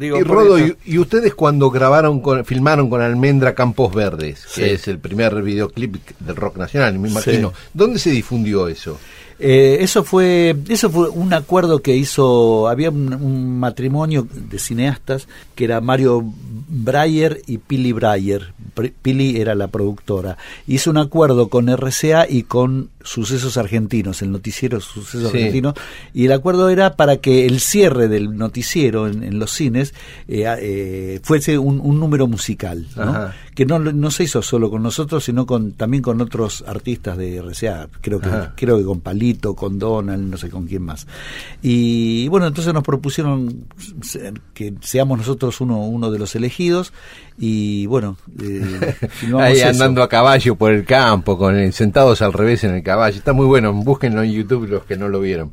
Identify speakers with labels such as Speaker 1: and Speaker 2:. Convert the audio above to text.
Speaker 1: y Rodo, y, ustedes cuando grabaron, con, filmaron con Almendra Campos Verdes, que es el primer videoclip del rock nacional, me imagino, ¿dónde se difundió eso?
Speaker 2: Eh, eso fue eso fue un acuerdo que hizo había un, matrimonio de cineastas que era Mario Breyer y Pili Breyer. Pili era la productora. Hizo un acuerdo con RCA y con Sucesos Argentinos el noticiero Sucesos Argentinos y el acuerdo era para que el cierre del noticiero en, los cines eh, eh, fuese un, número musical que no, no se hizo solo con nosotros sino con también con otros artistas de RCA creo que creo que con Pali con Donald, no sé con quién más. Y bueno, entonces nos propusieron que seamos nosotros uno, uno de los elegidos y bueno,
Speaker 1: eh, ahí andando a caballo por el campo, con sentados al revés en el Está muy bueno, búsquenlo en YouTube los que no lo vieron.